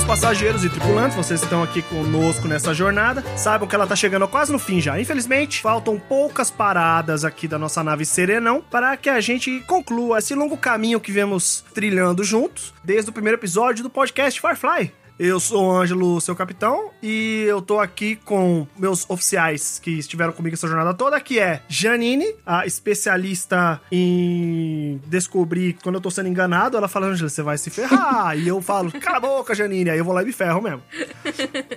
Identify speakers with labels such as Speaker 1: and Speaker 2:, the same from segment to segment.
Speaker 1: Queridos passageiros e tripulantes, vocês estão aqui conosco nessa jornada, saibam que ela está chegando quase no fim já. Infelizmente, faltam poucas paradas aqui da nossa nave Serenão para que a gente conclua esse longo caminho que vemos trilhando juntos desde o primeiro episódio do podcast Firefly. Eu sou o Ângelo, seu capitão, e eu tô aqui com meus oficiais que estiveram comigo essa jornada toda, que é Janine, a especialista em descobrir quando eu tô sendo enganado. Ela fala, Ângelo, você vai se ferrar. e eu falo, cala a boca, Janine. Aí eu vou lá e me ferro mesmo.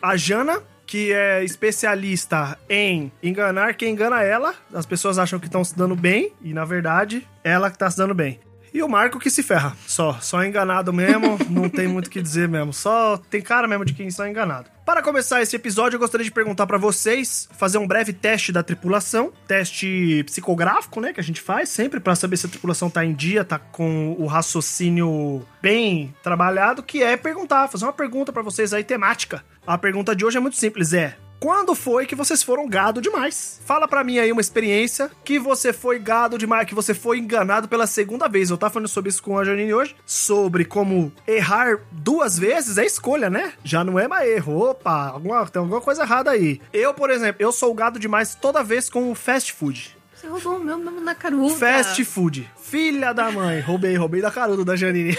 Speaker 1: A Jana, que é especialista em enganar quem engana ela. As pessoas acham que estão se dando bem, e na verdade, ela que tá se dando bem. E o Marco que se ferra. Só, só enganado mesmo, não tem muito o que dizer mesmo. Só tem cara mesmo de quem está enganado. Para começar esse episódio, eu gostaria de perguntar para vocês, fazer um breve teste da tripulação, teste psicográfico, né, que a gente faz sempre para saber se a tripulação tá em dia, tá com o raciocínio bem trabalhado, que é perguntar, fazer uma pergunta para vocês aí temática. A pergunta de hoje é muito simples, é: quando foi que vocês foram gado demais? Fala pra mim aí uma experiência que você foi gado demais, que você foi enganado pela segunda vez. Eu tava falando sobre isso com a Janine hoje, sobre como errar duas vezes é escolha, né? Já não é mais erro. Opa, alguma, tem alguma coisa errada aí. Eu, por exemplo, eu sou gado demais toda vez com o fast food.
Speaker 2: Você roubou o meu nome na caruda.
Speaker 1: Fast food. Filha da mãe. Roubei, roubei da caruda da Janine.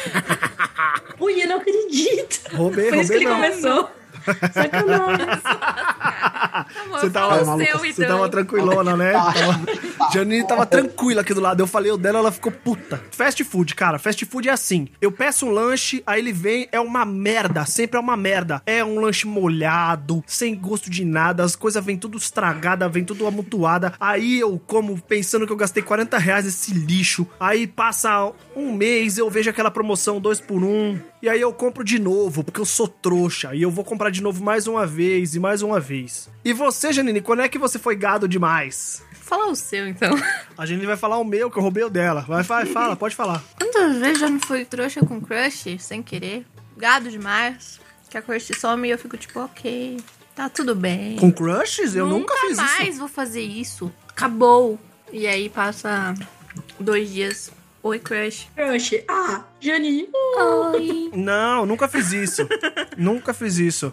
Speaker 3: Ui, eu não acredito.
Speaker 1: Roubei,
Speaker 3: Foi isso
Speaker 1: roubei
Speaker 3: que ele
Speaker 1: não.
Speaker 3: começou. Sacanagem.
Speaker 1: Você tava, maluca, você
Speaker 2: então.
Speaker 1: tava tranquilona, né? Tava... Janine tava tranquila aqui do lado. Eu falei o dela, ela ficou puta. Fast food, cara. Fast food é assim. Eu peço um lanche, aí ele vem, é uma merda. Sempre é uma merda. É um lanche molhado, sem gosto de nada. As coisas vêm tudo estragada, vem tudo amontoada. Aí eu como pensando que eu gastei 40 reais nesse lixo. Aí passa um mês, eu vejo aquela promoção 2 por 1 um, E aí eu compro de novo, porque eu sou trouxa. E eu vou comprar de novo mais uma vez e mais uma vez. E você, Janine, quando é que você foi gado demais?
Speaker 2: Fala o seu, então.
Speaker 1: A Janine vai falar o meu, que eu roubei o dela. Vai, vai, fala, pode falar.
Speaker 2: Quantas vezes já não fui trouxa com crush, sem querer? Gado demais. Que a crush some e eu fico tipo, ok, tá tudo bem.
Speaker 1: Com crushes? Eu nunca, fiz
Speaker 2: mais
Speaker 1: isso.
Speaker 2: vou fazer isso. Acabou. E aí passa dois dias. Oi, crush.
Speaker 3: Crush. Ah, Jani.
Speaker 2: Oi.
Speaker 1: Não, nunca fiz isso. nunca fiz isso.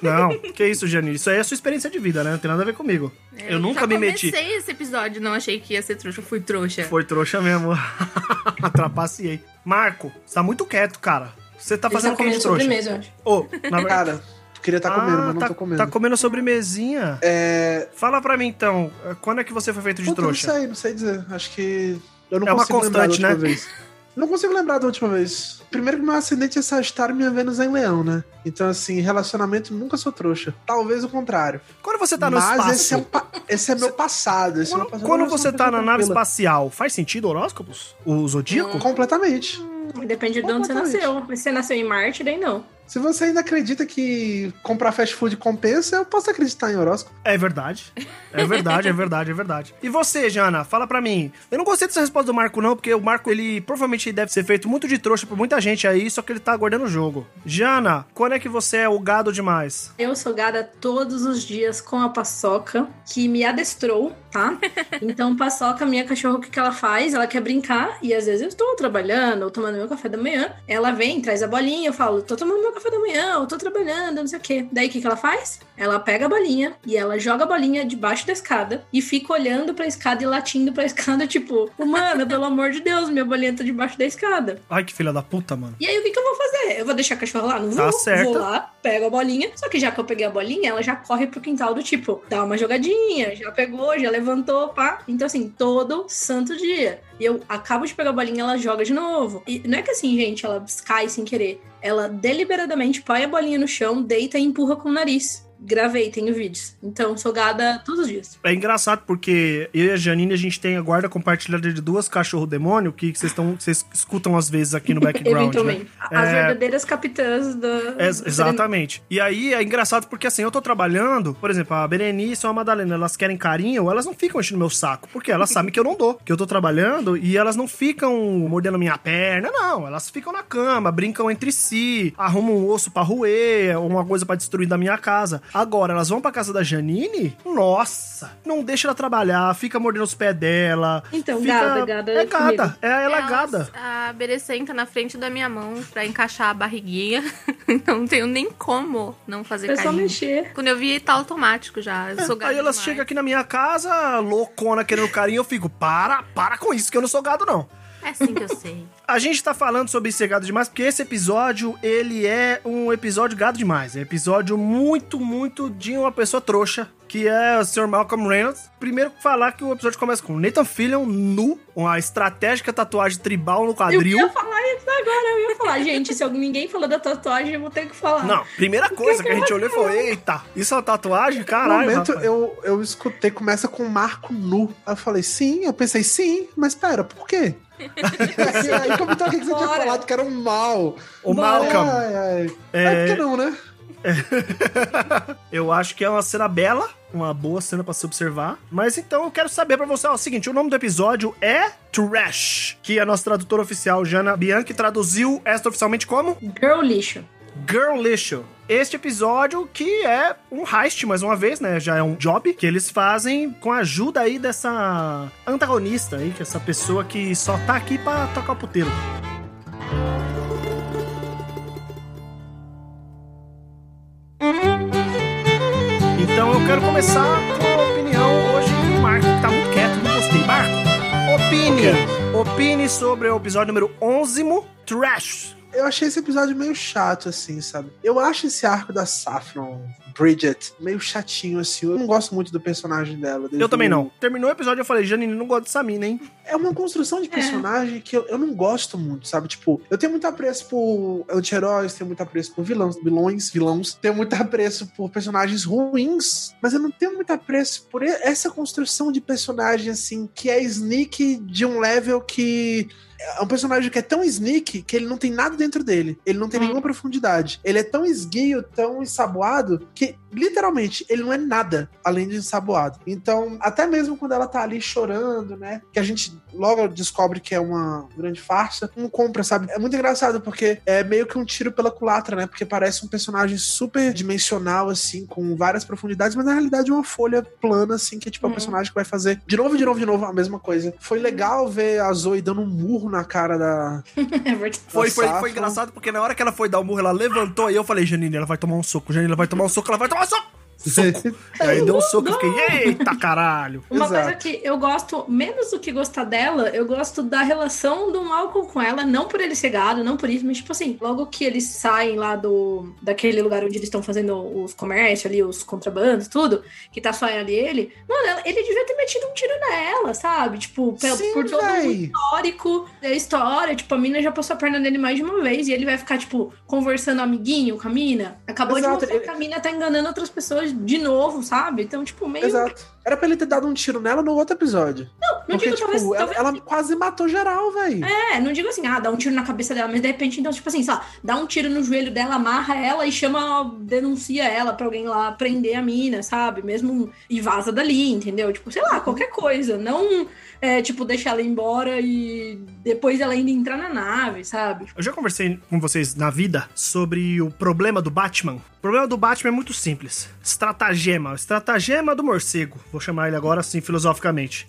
Speaker 1: Não, que isso, Janine? Isso aí é a sua experiência de vida, né? Não tem nada a ver comigo. Eu, nunca
Speaker 2: já
Speaker 1: me meti.
Speaker 2: comecei esse episódio, não achei que ia ser trouxa, eu fui trouxa.
Speaker 1: Foi trouxa mesmo. Atrapaciei. Marco, você tá muito quieto, cara. Você tá fazendo
Speaker 3: tá
Speaker 1: o que de
Speaker 3: comendo
Speaker 1: trouxa?
Speaker 3: sobremesa, eu acho.
Speaker 1: Ô, na verdade.
Speaker 4: Cara, queria estar comendo,
Speaker 1: Ah,
Speaker 4: mas não
Speaker 1: tá,
Speaker 4: tô comendo.
Speaker 1: Tá comendo sobremesinha.
Speaker 4: É.
Speaker 1: Fala pra mim então, quando é que você foi feito de
Speaker 4: Puta, não
Speaker 1: trouxa?
Speaker 4: sei, não sei dizer. Acho que. Eu não
Speaker 1: É uma
Speaker 4: consigo lembrar da
Speaker 1: constante,
Speaker 4: última
Speaker 1: né?
Speaker 4: Não consigo lembrar da última vez. Primeiro que meu ascendente é Sagitário e minha Vênus é em Leão, né? Então, assim, relacionamento nunca sou trouxa. Talvez o contrário.
Speaker 1: Quando você tá no
Speaker 4: Mas
Speaker 1: espaço.
Speaker 4: esse é, um pa- esse é meu passado. Esse é meu
Speaker 1: Quando,
Speaker 4: passado.
Speaker 1: quando você tá na nave
Speaker 4: tranquila.
Speaker 1: espacial, faz sentido horóscopos? O zodíaco?
Speaker 4: Completamente.
Speaker 3: Depende de onde você nasceu. Mas se você nasceu em Marte, daí não.
Speaker 4: Se você ainda acredita que comprar fast food compensa, eu posso acreditar em horóscopo.
Speaker 1: É verdade. É verdade, é verdade, é verdade. E você, Jana, fala pra mim. Eu não gostei dessa resposta do Marco, não, porque o Marco, ele provavelmente deve ser feito muito de trouxa por muita gente aí, só que ele tá aguardando o jogo. Jana, quando é que você é o gado demais?
Speaker 3: Eu sou gada todos os dias com a paçoca, que me adestrou, tá? Então, paçoca, minha cachorra, o que, que ela faz? Ela quer brincar, e às vezes eu estou trabalhando, ou tomando meu café da manhã. Ela vem, traz a bolinha, eu falo, tô tomando meu café da manhã, eu tô trabalhando, não sei o quê. Daí o que, que ela faz? Ela pega a bolinha e ela joga a bolinha debaixo da escada e fica olhando pra escada e latindo pra escada, tipo, humana, pelo amor de Deus, minha bolinha tá debaixo da escada.
Speaker 1: Ai, que filha da puta, mano.
Speaker 3: E aí, o que, que eu vou fazer? Eu vou deixar a cachorra lá? Não
Speaker 1: Tá
Speaker 3: vou.
Speaker 1: certo.
Speaker 3: Vou lá, pego a bolinha. Só que já que eu peguei a bolinha, ela já corre pro quintal do tipo, dá uma jogadinha, já pegou, já levantou, pá. Então, assim, todo santo dia. E eu acabo de pegar a bolinha, ela joga de novo. E não é que assim, gente, ela cai sem querer. Ela deliberadamente põe a bolinha no chão, deita e empurra com o nariz. Gravei, tenho vídeos. Então, sou gada todos os dias.
Speaker 1: É engraçado porque eu e a Janine, a gente tem a guarda compartilhada de duas cachorro demônio que vocês estão vocês escutam às vezes aqui no background. né?
Speaker 3: Eventualmente. As
Speaker 1: É.
Speaker 3: verdadeiras capitãs da.
Speaker 1: É, exatamente. E aí é engraçado porque assim, eu tô trabalhando, por exemplo, a Berenice ou a Madalena, elas querem carinho, elas não ficam enchendo meu saco, porque elas sabem que eu não dou, que eu tô trabalhando e elas não ficam mordendo minha perna, não, elas ficam na cama, brincam entre si, arrumam um osso pra roer, uma coisa pra destruir da minha casa. Agora, elas vão pra casa da Janine, nossa, não deixa ela trabalhar, fica mordendo os pés dela.
Speaker 3: Então,
Speaker 1: fica...
Speaker 3: gada, gada
Speaker 1: É
Speaker 3: é comigo.
Speaker 1: gada, é, ela é gada.
Speaker 2: A Bere senta na frente da minha mão pra encaixar a barriguinha. então não tenho nem como não fazer
Speaker 3: É só
Speaker 2: carinho.
Speaker 3: mexer.
Speaker 2: Quando eu vi, tá automático já. Eu sou gado
Speaker 1: Aí elas
Speaker 2: demais.
Speaker 1: chegam aqui na minha casa, loucona, querendo carinho, eu fico, para, para com isso, que eu não sou gado, não.
Speaker 2: É assim que eu sei.
Speaker 1: A gente tá falando sobre ser gado demais porque esse episódio, ele é um episódio gado demais. É um episódio muito, muito de uma pessoa trouxa, que é o Sr. Malcolm Reynolds. Primeiro falar que o episódio começa com Nathan Fillion nu, uma estratégica tatuagem tribal no
Speaker 3: Eu
Speaker 1: quadril.
Speaker 3: ia falar isso agora, eu ia falar. Gente, se alguém- ninguém falou da tatuagem, eu vou ter que falar.
Speaker 1: Não, primeira coisa que a gente olhou e falou, eita, isso é uma tatuagem?
Speaker 4: No
Speaker 1: Caralho,
Speaker 4: momento
Speaker 1: rapaz.
Speaker 4: eu, eu escutei, começa com Marco nu. Aí eu falei, sim, eu pensei, sim, mas pera, por quê? Aí, aí comentou aqui que você tinha falado que era um mal.
Speaker 1: O Malcolm,
Speaker 4: Ai, ai.
Speaker 1: É.
Speaker 4: É... por que não, né?
Speaker 1: eu acho que é uma cena bela, uma boa cena pra se observar. Mas então eu quero saber pra você, ó, o seguinte, o nome do episódio é Trash, que a nossa tradutora oficial, Jana Bianchi, traduziu esta oficialmente como
Speaker 3: Girl lixo.
Speaker 1: Girl Lixo. Este episódio que é um heist, mais uma vez, né? Já é um job que eles fazem com a ajuda aí dessa antagonista aí, que é essa pessoa que só tá aqui pra tocar o puteiro. Então eu quero começar com a opinião hoje do Marco, que tá muito quieto, não gostei. Marco, opine. Opine sobre o episódio número 11, Trash.
Speaker 4: Eu achei esse episódio meio chato, assim, sabe? Eu acho esse arco da Saffron, Bridget, meio chatinho, assim. Eu não gosto muito do personagem dela.
Speaker 1: Eu também
Speaker 4: o-
Speaker 1: não. Terminou o episódio eu falei, Janine, não gosto dessa mina, hein?
Speaker 4: É uma construção de personagem que eu, eu não gosto muito, sabe? Tipo, eu tenho muito apreço por anti-heróis, tenho muito apreço por vilões, vilões, vilões. Tenho muito apreço por personagens ruins, mas eu não tenho muito apreço por essa construção de personagem, assim, que é sneak de um level que. É um personagem que é tão sneak que ele não tem nada dentro dele. Ele não tem
Speaker 3: Hum.
Speaker 4: nenhuma profundidade. Ele é tão esguio, tão ensaboado, que que literalmente ele não é nada além de ensaboado. Então, até mesmo quando ela tá ali chorando, né? Que a gente logo descobre que é uma grande farsa, não compra, sabe? É muito engraçado porque é meio que um tiro pela culatra, né? Porque parece um personagem super dimensional, assim, com várias profundidades, mas na realidade é uma folha plana, assim, que é tipo um
Speaker 3: Uhum.
Speaker 4: personagem que vai fazer de novo, de novo, de novo a mesma coisa. Foi legal ver a Zoe dando um murro na cara da.
Speaker 3: É verdade.
Speaker 1: Foi, foi, foi engraçado porque na hora que ela foi dar o murro, ela levantou e eu falei, Janine, ela vai tomar um soco, Janine, ela vai tomar um soco, ela vai tomar um soco! Soco! E aí deu um soco, eu fiquei, eita caralho!
Speaker 3: Uma
Speaker 4: Exato.
Speaker 3: coisa que eu gosto, menos do que gostar dela, eu gosto da relação do Malcolm com ela, não por ele ser gado, não por isso, mas tipo assim, logo que eles saem lá do daquele lugar onde eles estão fazendo os comércios ali, os contrabandos, tudo, que tá só ela e ele, mano, ela- ele devia ter metido um tiro nela, sabe? Tipo,
Speaker 4: Sim,
Speaker 3: por todo o histórico da história, tipo, a mina já passou a perna nele mais de uma vez e ele vai ficar, tipo, conversando amiguinho com a mina. Acabou
Speaker 4: Exato,
Speaker 3: de mostrar que a mina tá enganando outras pessoas de novo, sabe? Então, tipo, meio.
Speaker 4: Exato. Era pra ele ter dado um tiro nela no outro episódio.
Speaker 3: Não
Speaker 4: Porque,
Speaker 3: digo,
Speaker 4: tipo,
Speaker 3: talvez,
Speaker 4: ela,
Speaker 3: talvez
Speaker 4: ela quase matou geral, velho.
Speaker 3: É, não digo assim, ah, dá um tiro na cabeça dela, mas de repente, então, tipo assim, sei lá, dá um tiro no joelho dela, amarra ela e chama, denuncia ela pra alguém lá prender a mina, sabe? Mesmo e vaza dali, entendeu? Tipo, sei lá, qualquer coisa. Não, é, tipo, deixar ela ir embora e depois ela ainda entrar na nave, sabe?
Speaker 1: Eu já conversei com vocês na vida sobre o problema do Batman. O problema do Batman é muito simples. Estratagema. Estratagema do morcego. Vou chamar ele agora assim, filosoficamente.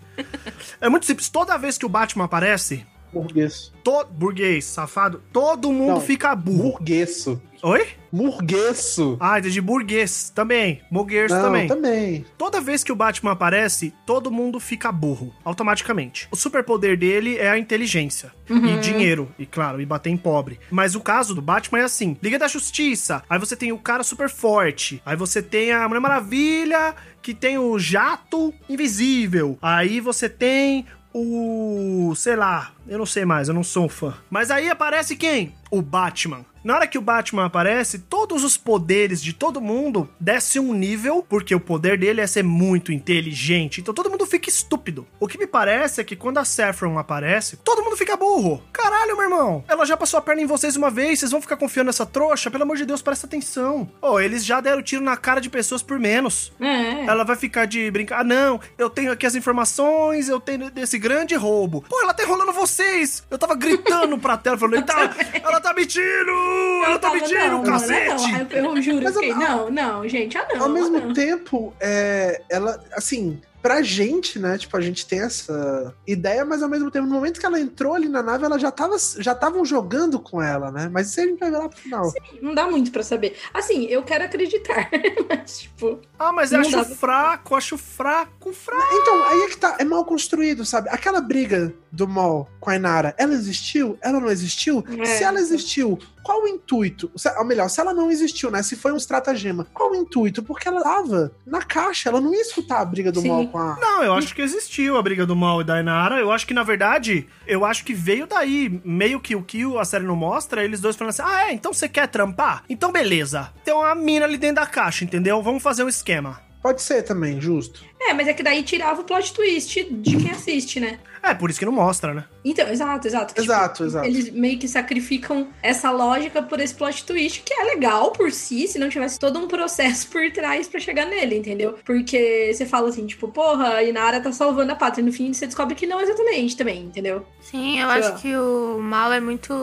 Speaker 1: é muito simples. Toda vez que o Batman aparece,
Speaker 4: Burguês.
Speaker 1: todo burguês, safado, todo mundo
Speaker 4: Não.
Speaker 1: fica burro.
Speaker 4: Burgueso.
Speaker 1: Oi?
Speaker 4: Murgueço.
Speaker 1: Ah, de burguês também. Moguers
Speaker 4: Não,
Speaker 1: também.
Speaker 4: também.
Speaker 1: Toda vez que o Batman aparece, todo mundo fica burro, automaticamente. O superpoder dele é a inteligência. E dinheiro, e claro, e bater em pobre. Mas o caso do Batman é assim: Liga da Justiça, aí você tem o cara super forte, aí você tem a Mulher Maravilha, que tem o jato invisível, aí você tem o. sei lá, eu não sei mais, eu não sou um fã. Mas aí aparece quem? O Batman. Na hora que o Batman aparece, todos os poderes de todo mundo descem um nível, porque o poder dele é ser muito inteligente. Então todo mundo fica estúpido. O que me parece é que quando a Saffron aparece, todo mundo fica burro. Caralho, meu irmão. Ela já passou a perna em vocês uma vez, vocês vão ficar confiando nessa trouxa? Pelo amor de Deus, presta atenção. Oh, eles já deram tiro na cara de pessoas por menos.
Speaker 3: É.
Speaker 1: Ela vai ficar de brincar. Ah, não, eu tenho aqui as informações, eu tenho desse grande roubo. Pô, ela tá enrolando vocês. Eu tava gritando pra tela, falando, tá, ela tá mentindo! Ela tá
Speaker 3: tava,
Speaker 1: mentindo,
Speaker 3: não,
Speaker 1: cacete!
Speaker 3: Não, eu, eu juro,
Speaker 4: Mas,
Speaker 3: eu fiquei, não, não, gente, ah não.
Speaker 4: Ao mesmo
Speaker 3: não.
Speaker 4: tempo, é, ela, assim, pra gente, né? Tipo, a gente tem essa ideia, mas ao mesmo tempo, no momento que ela entrou ali na nave, ela já tava, já estavam jogando com ela, né? Mas isso a gente vai ver lá pro final.
Speaker 3: Não dá muito pra saber. Assim, eu quero acreditar, mas, tipo,
Speaker 1: Ah, mas eu acho
Speaker 3: dá
Speaker 1: fraco, acho fraco, fraco.
Speaker 4: Então, aí é que tá, é mal construído, sabe? Aquela briga do Mol com a Inara, ela existiu? Ela não existiu?
Speaker 3: É.
Speaker 4: Se ela existiu, qual o intuito? Ou melhor, se ela não existiu, né? Se foi um estratagema, qual o intuito? Porque ela tava na caixa, ela não ia escutar a briga do
Speaker 3: Sim.
Speaker 4: Mol com a.
Speaker 1: Não, eu acho que existiu a briga do Mal e da Inara. Eu acho que, na verdade, eu acho que veio daí. Meio que o que a série não mostra, eles dois falando assim: ah, é? Então você quer trampar? Então beleza. Tem uma mina ali dentro da caixa, entendeu? Vamos fazer um esquema.
Speaker 4: Pode ser também, justo.
Speaker 3: é, mas é que daí tirava o plot twist de quem assiste, né?
Speaker 1: É, por isso que não mostra, né?
Speaker 3: Então, exato, exato. Tipo,
Speaker 4: Exato, exato.
Speaker 3: Eles meio que sacrificam essa lógica por esse plot twist, que é legal por si, se não tivesse todo um processo por trás pra chegar nele, entendeu? Porque você fala assim, tipo, porra, a Inara tá salvando a pátria. E no fim você descobre que não exatamente também, entendeu?
Speaker 2: Sim, eu
Speaker 3: Sei
Speaker 2: acho
Speaker 3: lá.
Speaker 2: que o mal é muito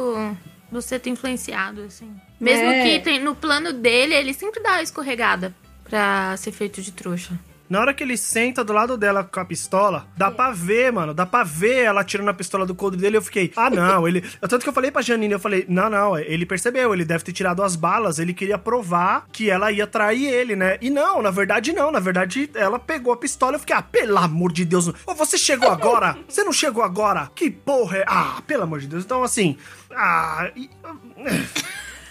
Speaker 2: você ter influenciado, assim. Mesmo
Speaker 3: É.
Speaker 2: que tem, no plano dele, ele sempre dá a escorregada pra ser feito de trouxa.
Speaker 1: Na hora que ele senta do lado dela com a pistola, dá pra ver, mano. Dá pra ver ela tirando a pistola do coldre dele. Eu fiquei, ah, não. ele Tanto que eu falei pra Janine, eu falei, não, não. Ele percebeu, ele deve ter tirado as balas. Ele queria provar que ela ia trair ele, né? E não, na verdade, não. Na verdade, ela pegou a pistola. Eu fiquei, ah, pelo amor de Deus. Ô, você chegou agora? Você não chegou agora? Que porra é? Ah, pelo amor de Deus. Então, assim. Ah. e-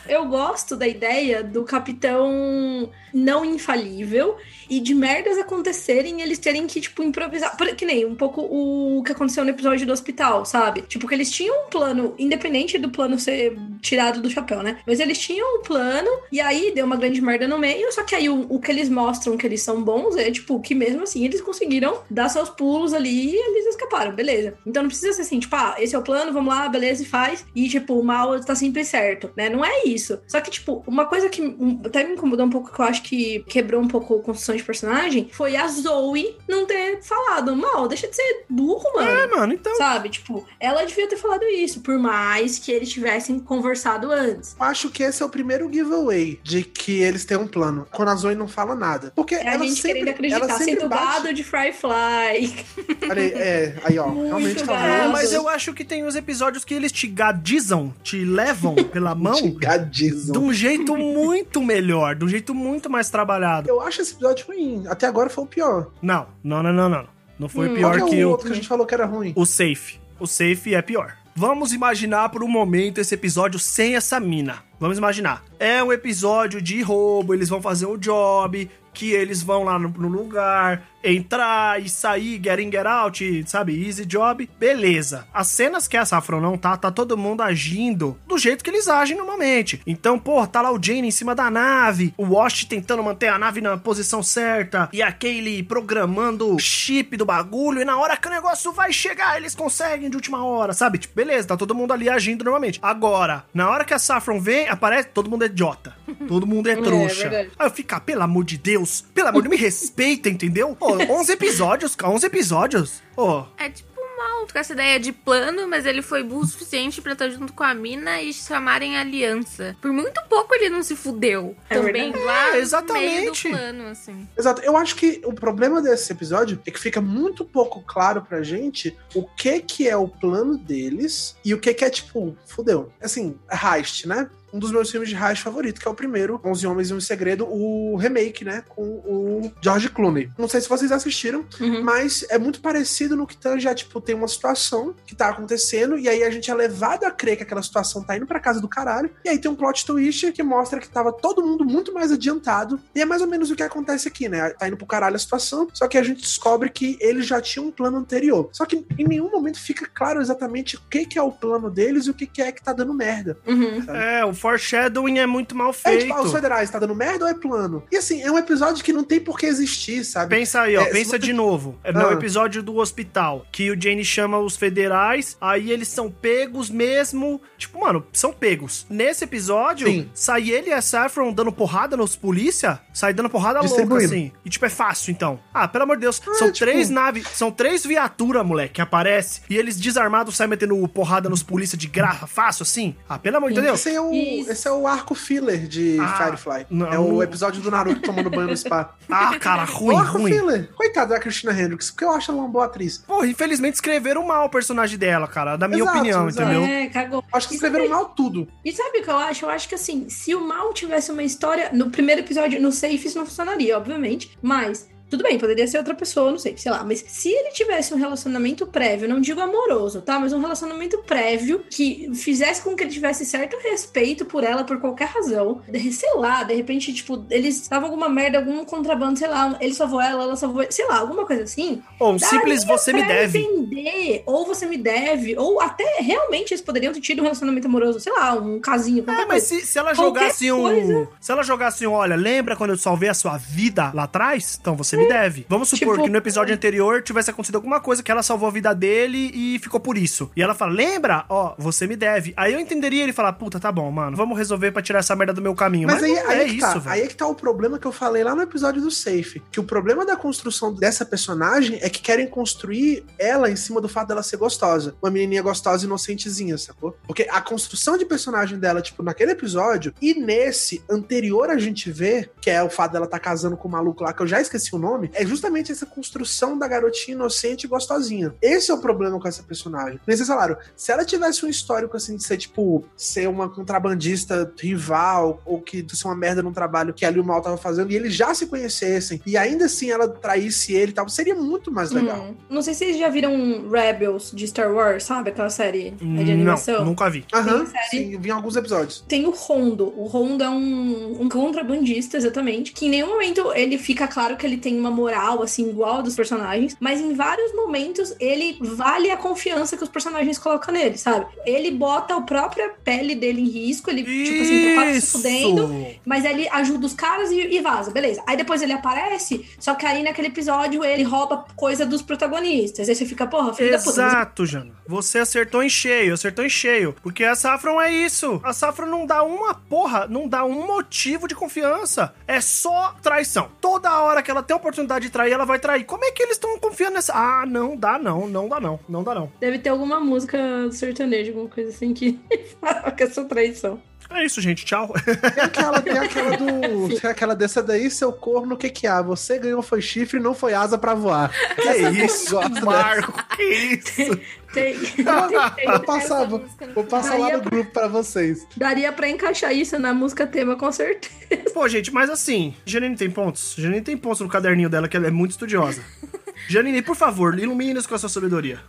Speaker 3: Eu gosto da ideia do capitão não infalível e de merdas acontecerem eles terem que, tipo, improvisar. Que nem um pouco o que aconteceu no episódio do hospital, sabe? Tipo, que eles tinham um plano, independente do plano ser tirado do chapéu, né? Mas eles tinham um plano e aí deu uma grande merda no meio, só que aí o, o que eles mostram que eles são bons é, tipo, que mesmo assim eles conseguiram dar seus pulos ali e eles escaparam, beleza. Então não precisa ser assim, tipo, ah, esse é o plano, vamos lá, beleza, e faz. E, tipo, o mal tá sempre certo, né? Não é isso. Só que, tipo, uma coisa que até me incomodou um pouco, que eu acho que quebrou um pouco a construção de personagem, foi a Zoe não ter falado, mal, deixa de ser burro, mano.
Speaker 1: É, mano, então.
Speaker 3: Sabe? Tipo, ela devia ter falado isso, por mais que eles tivessem conversado antes.
Speaker 4: Eu Acho que esse é o primeiro giveaway de que eles têm um plano. Quando a Zoe não fala nada. Porque
Speaker 3: É a
Speaker 4: ela
Speaker 3: gente
Speaker 4: sempre,
Speaker 3: querendo acreditar,
Speaker 4: ela sempre
Speaker 3: sendo gado de Fry Fly.
Speaker 4: Olha aí, é, aí ó,
Speaker 3: Muito
Speaker 4: realmente tá.
Speaker 1: É,
Speaker 4: vendo?
Speaker 1: mas eu acho que tem os episódios que eles te gadizam, te levam pela mão
Speaker 4: Gadismo.
Speaker 1: de um jeito muito melhor, de um jeito muito mais trabalhado.
Speaker 4: Eu acho esse episódio ruim. Até agora foi o pior.
Speaker 1: Não, não, não, não, não. Não foi
Speaker 3: Hum.
Speaker 1: pior
Speaker 4: que é
Speaker 1: que
Speaker 4: o
Speaker 1: o,
Speaker 4: outro que a gente falou que era ruim?
Speaker 1: o Safe. O Safe é pior. Vamos imaginar por um momento esse episódio sem essa mina. Vamos imaginar. É um episódio de roubo, eles vão fazer o job, que eles vão lá no, no lugar, entrar e sair, get in, get out, sabe? Easy job. Beleza. As cenas que a Saffron não tá, tá todo mundo agindo do jeito que eles agem normalmente. Então, pô, tá lá o Jane em cima da nave, o Wash tentando manter a nave na posição certa, e a programando o chip do bagulho, e na hora que o negócio vai chegar, eles conseguem de última hora, sabe? Tipo, beleza, tá todo mundo ali agindo normalmente. Agora, na hora que a Saffron vem, aparece, todo mundo é idiota. Todo mundo é trouxa.
Speaker 3: verdade.
Speaker 1: Aí eu fico, ah, pelo amor de Deus, pelo amor de Deus, me respeita, entendeu? Pô, 11 episódios, cara, 11 episódios. Pô,
Speaker 2: É tipo mal com essa ideia de plano, mas ele foi burro o suficiente pra estar junto com a mina e chamarem aliança. Por muito pouco ele não se fudeu.
Speaker 3: É
Speaker 2: também
Speaker 3: verdade.
Speaker 2: lá
Speaker 1: É,
Speaker 2: no
Speaker 1: exatamente.
Speaker 2: meio do plano, assim.
Speaker 4: Exato. Eu acho que o problema desse episódio é que fica muito pouco claro pra gente o que que é o plano deles e o que que é, tipo, fudeu. Assim, heist, né? Um dos meus filmes de heist favorito, que é o primeiro, 11 Homens e um Segredo, o remake, né? Com o George Clooney. Não sei se vocês assistiram,
Speaker 3: Uhum.
Speaker 4: mas é muito parecido no que tange a, tipo, tem uma situação que tá acontecendo, e aí a gente é levado a crer que aquela situação tá indo pra casa do caralho, e aí tem um plot twist que mostra que tava todo mundo muito mais adiantado, e é mais ou menos o que acontece aqui, né? Tá indo pro caralho a situação, só que a gente descobre que eles já tinham um plano anterior. Só que em nenhum momento fica claro exatamente o que, que é o plano deles e o que, que é que tá dando merda.
Speaker 3: Uhum.
Speaker 1: É, o foreshadowing é muito mal
Speaker 4: É,
Speaker 1: feito.
Speaker 4: tipo, ah, os federais, tá dando merda ou é plano? E assim, é um episódio que não tem por que existir, sabe?
Speaker 1: Pensa aí, ó,
Speaker 4: É,
Speaker 1: pensa de novo. É no
Speaker 4: Ah.
Speaker 1: episódio do hospital, que o Jane chama os federais, aí eles são pegos mesmo. Tipo, mano, são pegos. Nesse episódio,
Speaker 4: Sim.
Speaker 1: sai ele e a Saffron dando porrada nos polícia, sai dando porrada louca, assim. E tipo, é fácil, então. Ah, pelo amor de Deus,
Speaker 4: Ah,
Speaker 1: são
Speaker 4: tipo-
Speaker 1: três naves, são três viaturas, moleque, que aparece, e eles desarmados saem metendo porrada nos polícia de graça, fácil, assim. Ah, pelo amor de Deus.
Speaker 4: Esse é, o, esse é o arco filler de
Speaker 1: Ah,
Speaker 4: Firefly.
Speaker 1: não.
Speaker 4: É o episódio do Naruto tomando banho no spa.
Speaker 1: Ah, cara, ruim,
Speaker 4: o arco
Speaker 1: ruim.
Speaker 4: filler. Coitada da Christina Hendricks, porque eu acho ela uma boa atriz.
Speaker 1: Porra, infelizmente escreveram mal o personagem dela, cara, da minha
Speaker 4: Exato,
Speaker 1: opinião,
Speaker 4: exato.
Speaker 1: entendeu?
Speaker 3: É, cagou.
Speaker 4: Acho que escreveram
Speaker 3: sabe-
Speaker 4: mal tudo.
Speaker 3: E sabe o que eu acho? Eu acho que assim, se o mal tivesse uma história. No primeiro episódio, no safe, isso não funcionaria, obviamente. Mas. Tudo bem, poderia ser outra pessoa, não sei, sei lá. Mas se ele tivesse um relacionamento prévio, não digo amoroso, tá? Mas um relacionamento prévio que fizesse com que ele tivesse certo respeito por ela por qualquer razão. Sei lá, de repente, tipo, eles estavam alguma merda, algum contrabando, sei lá, ele salvou ela, ela salvou ele, sei lá, alguma coisa assim.
Speaker 1: Ou um simples você me deve.
Speaker 3: entender, ou você me deve, ou até realmente eles poderiam ter tido um relacionamento amoroso, sei lá, um casinho, qualquer
Speaker 1: É, mas
Speaker 3: coisa.
Speaker 1: se, se ela
Speaker 3: Qualquer
Speaker 1: jogasse um.
Speaker 3: coisa.
Speaker 1: Se ela jogasse um, olha, lembra quando eu salvei a sua vida lá atrás? Então você me deve. Vamos supor
Speaker 3: Tipo-
Speaker 1: que no episódio anterior tivesse acontecido alguma coisa que ela salvou a vida dele e ficou por isso. E ela fala, lembra? Ó, você me deve. Aí eu entenderia ele falar, puta, tá bom, mano, vamos resolver pra tirar essa merda do meu caminho. Mas,
Speaker 4: Mas, aí, aí
Speaker 1: é
Speaker 4: que
Speaker 1: isso,
Speaker 4: tá.
Speaker 1: velho.
Speaker 4: Aí é que tá o problema que eu falei lá no episódio do Safe. Que o problema da construção dessa personagem é que querem construir ela em cima do fato dela ser gostosa. Uma menininha gostosa e inocentezinha, sacou? Porque a construção de personagem dela, tipo, naquele episódio e nesse anterior a gente vê, que é o fato dela tá casando com o maluco lá, que eu já esqueci o nome, é justamente essa construção da garotinha inocente e gostosinha. Esse é o problema com essa personagem. Nesse falaram, se ela tivesse um histórico assim de ser, tipo, ser uma contrabandista rival, ou que ser uma merda num trabalho que ali o mal tava fazendo, e eles já se conhecessem, e ainda assim ela traísse ele e tal, seria muito mais legal.
Speaker 3: Hum. Não sei se vocês já viram Rebels de Star Wars, sabe? Aquela série de
Speaker 1: Não,
Speaker 3: animação.
Speaker 1: nunca vi.
Speaker 4: Aham,
Speaker 3: Sim, série.
Speaker 4: sim, vi em alguns episódios.
Speaker 3: Tem o Rondo. O Rondo é um, um contrabandista, exatamente. Que em nenhum momento ele fica claro que ele tem uma moral, assim, igual dos personagens. Mas em vários momentos ele vale a confiança que os personagens colocam nele, sabe? Ele bota a própria pele dele em risco. Ele, tipo assim, tá quase se fudendo. Mas ele ajuda os caras e, e vaza, beleza. Aí depois ele aparece, só que aí naquele episódio ele rouba coisa dos protagonistas. Aí você fica, porra, filho da puta. mas
Speaker 1: Exato, Jana. Você acertou em cheio, acertou em cheio. Porque a Saffron é isso. A Saffron não dá uma porra, não dá um motivo de confiança. É só traição. Toda hora que ela tem a oportunidade de trair, ela vai trair. Como é que eles estão confiando nessa. Ah, não dá não, não dá não, não dá não.
Speaker 3: Deve ter alguma música do sertanejo, alguma coisa assim que fala que é sua traição.
Speaker 1: É isso, gente. Tchau.
Speaker 4: Tem aquela, tem aquela do. Tem aquela dessa daí, seu corno, o que que há? Você ganhou foi chifre, não foi asa pra voar.
Speaker 1: Que isso,
Speaker 4: gosto
Speaker 1: Marco? Que isso?
Speaker 3: Tem, tem-
Speaker 4: Vou passar,
Speaker 2: Essa
Speaker 4: vou,
Speaker 2: não
Speaker 4: passar lá
Speaker 3: Daí
Speaker 4: no grupo pra vocês.
Speaker 3: daria pra encaixar isso na música tema, com certeza.
Speaker 1: Pô, gente, mas assim, Janine tem pontos? Janine tem pontos no caderninho dela, que ela é muito estudiosa. Janine, por favor, ilumine-nos com a sua sabedoria.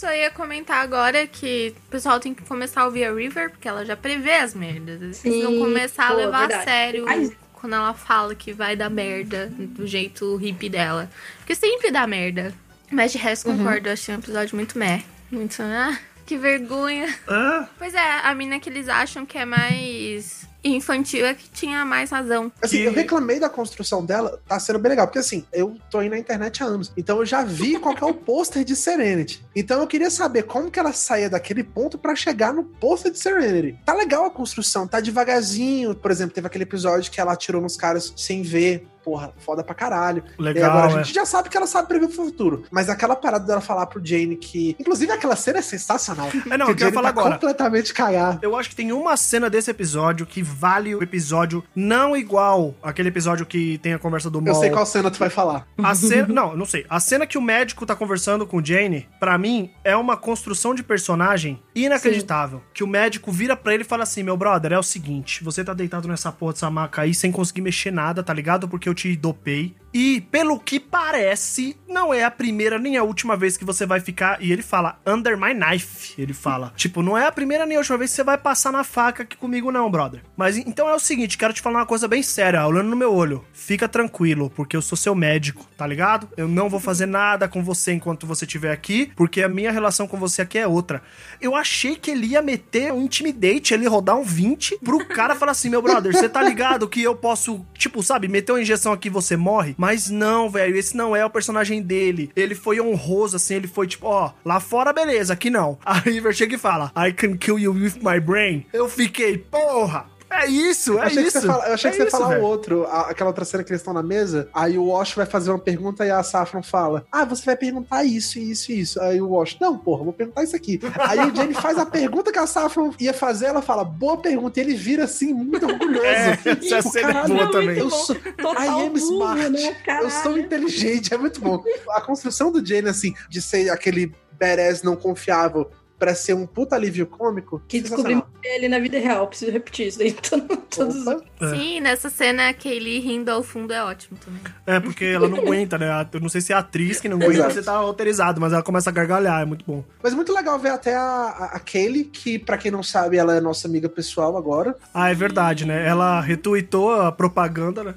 Speaker 2: Só ia comentar agora que o pessoal tem que começar a ouvir a River, porque ela já prevê as merdas. Eles
Speaker 3: Sim,
Speaker 2: precisam começar a
Speaker 3: pô,
Speaker 2: levar
Speaker 3: verdade.
Speaker 2: a sério
Speaker 3: Mas-
Speaker 2: quando ela fala que vai dar merda do jeito hippie dela. Porque sempre dá merda. Mas de resto,
Speaker 3: Uhum.
Speaker 2: concordo, eu achei um episódio muito meh. Muito, ah, que vergonha.
Speaker 1: Ah,
Speaker 2: Pois é, a mina que eles acham que é mais infantil é que tinha mais razão.
Speaker 4: Assim,
Speaker 1: Que-
Speaker 4: eu reclamei da construção dela, tá sendo bem legal, porque assim, eu tô aí na internet há anos, então eu já vi qual que é o pôster de Serenity. Então eu queria saber como que ela saía daquele ponto pra chegar no pôster de Serenity. Tá legal a construção, tá devagarzinho. Por exemplo, teve aquele episódio que ela atirou nos caras sem ver. Porra, foda pra caralho. e
Speaker 1: legal,
Speaker 4: agora a
Speaker 1: é.
Speaker 4: gente já sabe que ela sabe prever o futuro. Mas aquela parada dela falar pro Jane que. Inclusive, aquela cena é sensacional.
Speaker 1: É, não,
Speaker 4: que
Speaker 1: eu quero falar
Speaker 4: tá
Speaker 1: agora.
Speaker 4: completamente cagado.
Speaker 1: Eu acho que tem uma cena desse episódio que vale o episódio não igual aquele episódio que tem a conversa do
Speaker 4: Eu
Speaker 1: Mol.
Speaker 4: sei qual cena tu vai falar.
Speaker 1: A cena, não, não sei. A cena que o médico tá conversando com o Jane, pra mim, é uma construção de personagem inacreditável. Que o médico vira pra ele e fala assim: Meu brother, é o seguinte, você tá deitado nessa porra dessa maca aí sem conseguir mexer nada, tá ligado? Porque eu te dopei. E, pelo que parece, não é a primeira nem a última vez que você vai ficar. E ele fala, under my knife. Ele fala. tipo, não é a primeira nem a última vez que você vai passar na faca aqui comigo, não, brother. Mas então é o seguinte, quero te falar uma coisa bem séria, olhando no meu olho. Fica tranquilo, porque eu sou seu médico, tá ligado? Eu não vou fazer nada com você enquanto você estiver aqui, porque a minha relação com você aqui é outra. Eu achei que ele ia meter um intimidate ali, rodar um 20, pro cara falar assim: meu brother, você tá ligado que eu posso, tipo, sabe, meter uma injeção aqui e você morre? Mas não, velho, esse não é o personagem dele. Ele foi honroso, assim, ele foi tipo, ó, lá fora, beleza, aqui não. O River chega e fala: I can kill you with my brain. Eu fiquei, porra! É isso, é
Speaker 4: eu achei
Speaker 1: isso.
Speaker 4: Fala, eu achei
Speaker 1: é
Speaker 4: que você ia falar o outro, a- aquela outra cena que eles estão na mesa. Aí o Wash vai fazer uma pergunta e a Saffron fala: Ah, você vai perguntar isso, isso e isso. Aí o Wash, não, porra, vou perguntar isso aqui. Aí o Jamie faz a pergunta que a Saffron ia fazer, ela fala, boa pergunta. E ele vira assim, muito orgulhoso.
Speaker 1: É, essa
Speaker 4: Tipo,
Speaker 1: cena é
Speaker 4: caralho,
Speaker 1: boa também.
Speaker 4: Eu sou,
Speaker 3: Total
Speaker 4: I am smart.
Speaker 3: né,
Speaker 4: eu sou inteligente, é muito bom. A construção do Jane, assim, de ser aquele badass não confiável pra ser um puta alívio cômico.
Speaker 3: Que descobrimos ele na vida real, preciso repetir isso daí. Todo- Todos
Speaker 4: Opa.
Speaker 1: É.
Speaker 2: Sim, nessa cena, a Kaylee rindo ao fundo é ótimo também.
Speaker 1: É, porque ela não aguenta, né? Eu não sei se é a atriz que não aguenta se tá roteirizado, mas ela começa a gargalhar, é muito bom.
Speaker 4: Mas muito legal ver até a, a, a Kaylee, que pra quem não sabe, ela é nossa amiga pessoal agora.
Speaker 1: Ah, é verdade, né? Ela retweetou a propaganda né,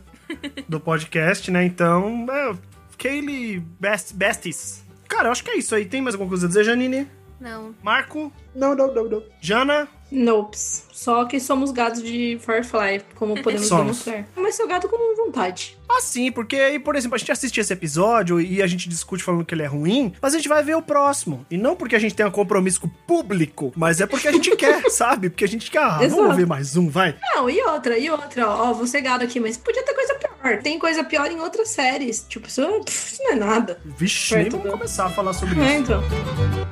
Speaker 1: do podcast, né? Então, é, Kaylee Best, Besties. Cara, eu acho que é isso aí. Tem mais alguma coisa a dizer, Janine?
Speaker 2: Não.
Speaker 1: Marco?
Speaker 4: Não, não, não, não.
Speaker 1: Jana?
Speaker 3: Nopes. Só que somos gados de Firefly, como podemos
Speaker 1: Somos.
Speaker 3: demonstrar. Mas seu gado com vontade.
Speaker 1: Ah, sim, porque aí, por exemplo, a gente assiste esse episódio e a gente discute falando que ele é ruim, mas a gente vai ver o próximo. E não porque a gente tem um compromisso com o público, mas é porque a gente quer, sabe? Porque a gente quer, ah, vamos ver mais um, vai.
Speaker 3: Não, e outra, e outra, ó, ó, vou ser gado aqui, mas podia ter coisa pior. Tem coisa pior em outras séries. Tipo, isso, pff, isso não é nada.
Speaker 1: Vixe, nem vamos
Speaker 3: do-
Speaker 1: começar a falar sobre
Speaker 3: É,
Speaker 1: isso.
Speaker 3: então.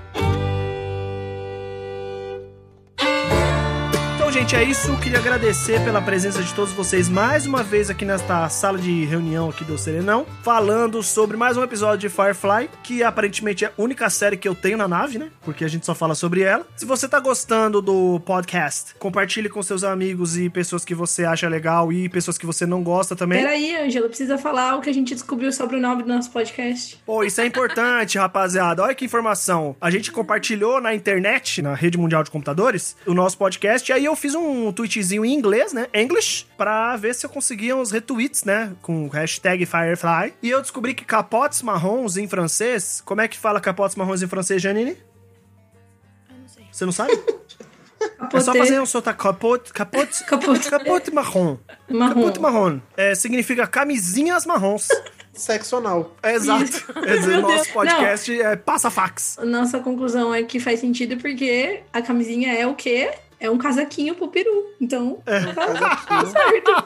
Speaker 1: Gente, é isso. Queria agradecer pela presença de todos vocês mais uma vez aqui nesta sala de reunião aqui do Serenão, falando sobre mais um episódio de Firefly, que aparentemente é a única série que eu tenho na nave, né? Porque a gente só fala sobre ela. Se você tá gostando do podcast, compartilhe com seus amigos e pessoas que você acha legal e pessoas que você não gosta também.
Speaker 3: Peraí, Ângela, precisa falar o que a gente descobriu sobre o nome do nosso podcast.
Speaker 1: Pô, isso é importante, rapaziada. Olha que informação. A gente compartilhou na internet, na rede mundial de computadores, o nosso podcast. E aí eu fiz um tweetzinho em inglês, né? English, pra ver se eu conseguia uns retweets, né? Com o hashtag Firefly. E eu descobri que capotes marrons em francês. Como é que fala capotes marrons em francês, Janine?
Speaker 2: Eu não sei.
Speaker 1: Você não sabe? É só fazer um sotaque. Capote, capote,
Speaker 3: Capote.
Speaker 1: capote marrom.
Speaker 3: Marrom.
Speaker 1: Capote marrom. É, significa camisinhas marrons.
Speaker 4: Sexo anal.
Speaker 1: É exato. Quer dizer, nosso
Speaker 3: Deus.
Speaker 1: podcast é passa fax.
Speaker 3: Nossa conclusão é que faz sentido porque a camisinha é o quê? É um casaquinho pro peru. Então, tá certo.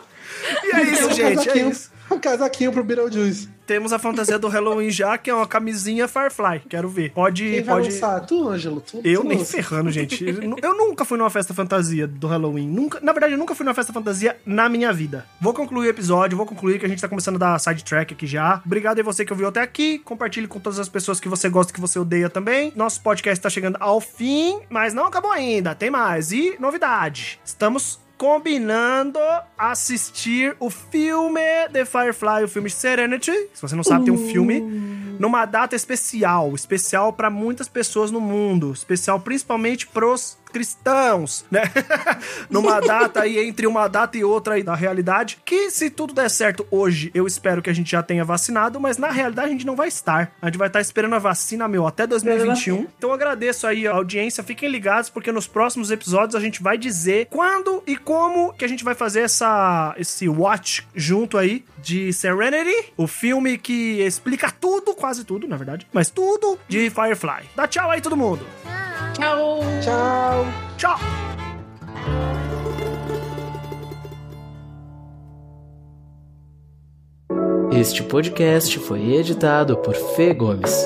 Speaker 1: E é isso,
Speaker 4: um
Speaker 1: gente. É isso.
Speaker 4: Um casaquinho pro Beetlejuice.
Speaker 1: Temos a fantasia do Halloween já, que é uma camisinha Firefly. Quero ver. Pode.
Speaker 4: Quem vai
Speaker 1: pode...
Speaker 4: lançar? Tu, Ângelo? Tu,
Speaker 1: Eu
Speaker 4: tu
Speaker 1: nem
Speaker 4: lança.
Speaker 1: ferrando, gente. Eu nunca fui numa festa fantasia do Halloween. Nunca, na verdade, eu nunca fui numa festa fantasia na minha vida. Vou concluir o episódio, vou concluir que a gente tá começando a dar sidetrack aqui já. Obrigado aí você que ouviu até aqui. Compartilhe com todas as pessoas que você gosta e que você odeia também. Nosso podcast tá chegando ao fim, mas não acabou ainda. Tem mais. E novidade: estamos combinando assistir o filme The Firefly, o filme Serenity. Se você não sabe, tem um filme numa data especial, especial pra muitas pessoas no mundo, especial principalmente pros cristãos, né? Numa data aí entre uma data e outra aí da realidade, que se tudo der certo hoje, eu espero que a gente já tenha vacinado, mas na realidade a gente não vai estar. A gente vai estar esperando a vacina, meu, até 2021. Então eu agradeço aí a audiência, fiquem ligados porque nos próximos episódios a gente vai dizer quando e como que a gente vai fazer essa esse watch junto aí de Serenity, o filme que explica tudo, quase tudo, na verdade, mas tudo de Firefly. Dá tchau aí todo mundo.
Speaker 3: Tchau.
Speaker 4: Tchau.
Speaker 1: Tchau.
Speaker 5: Este podcast foi editado por Fê Gomes.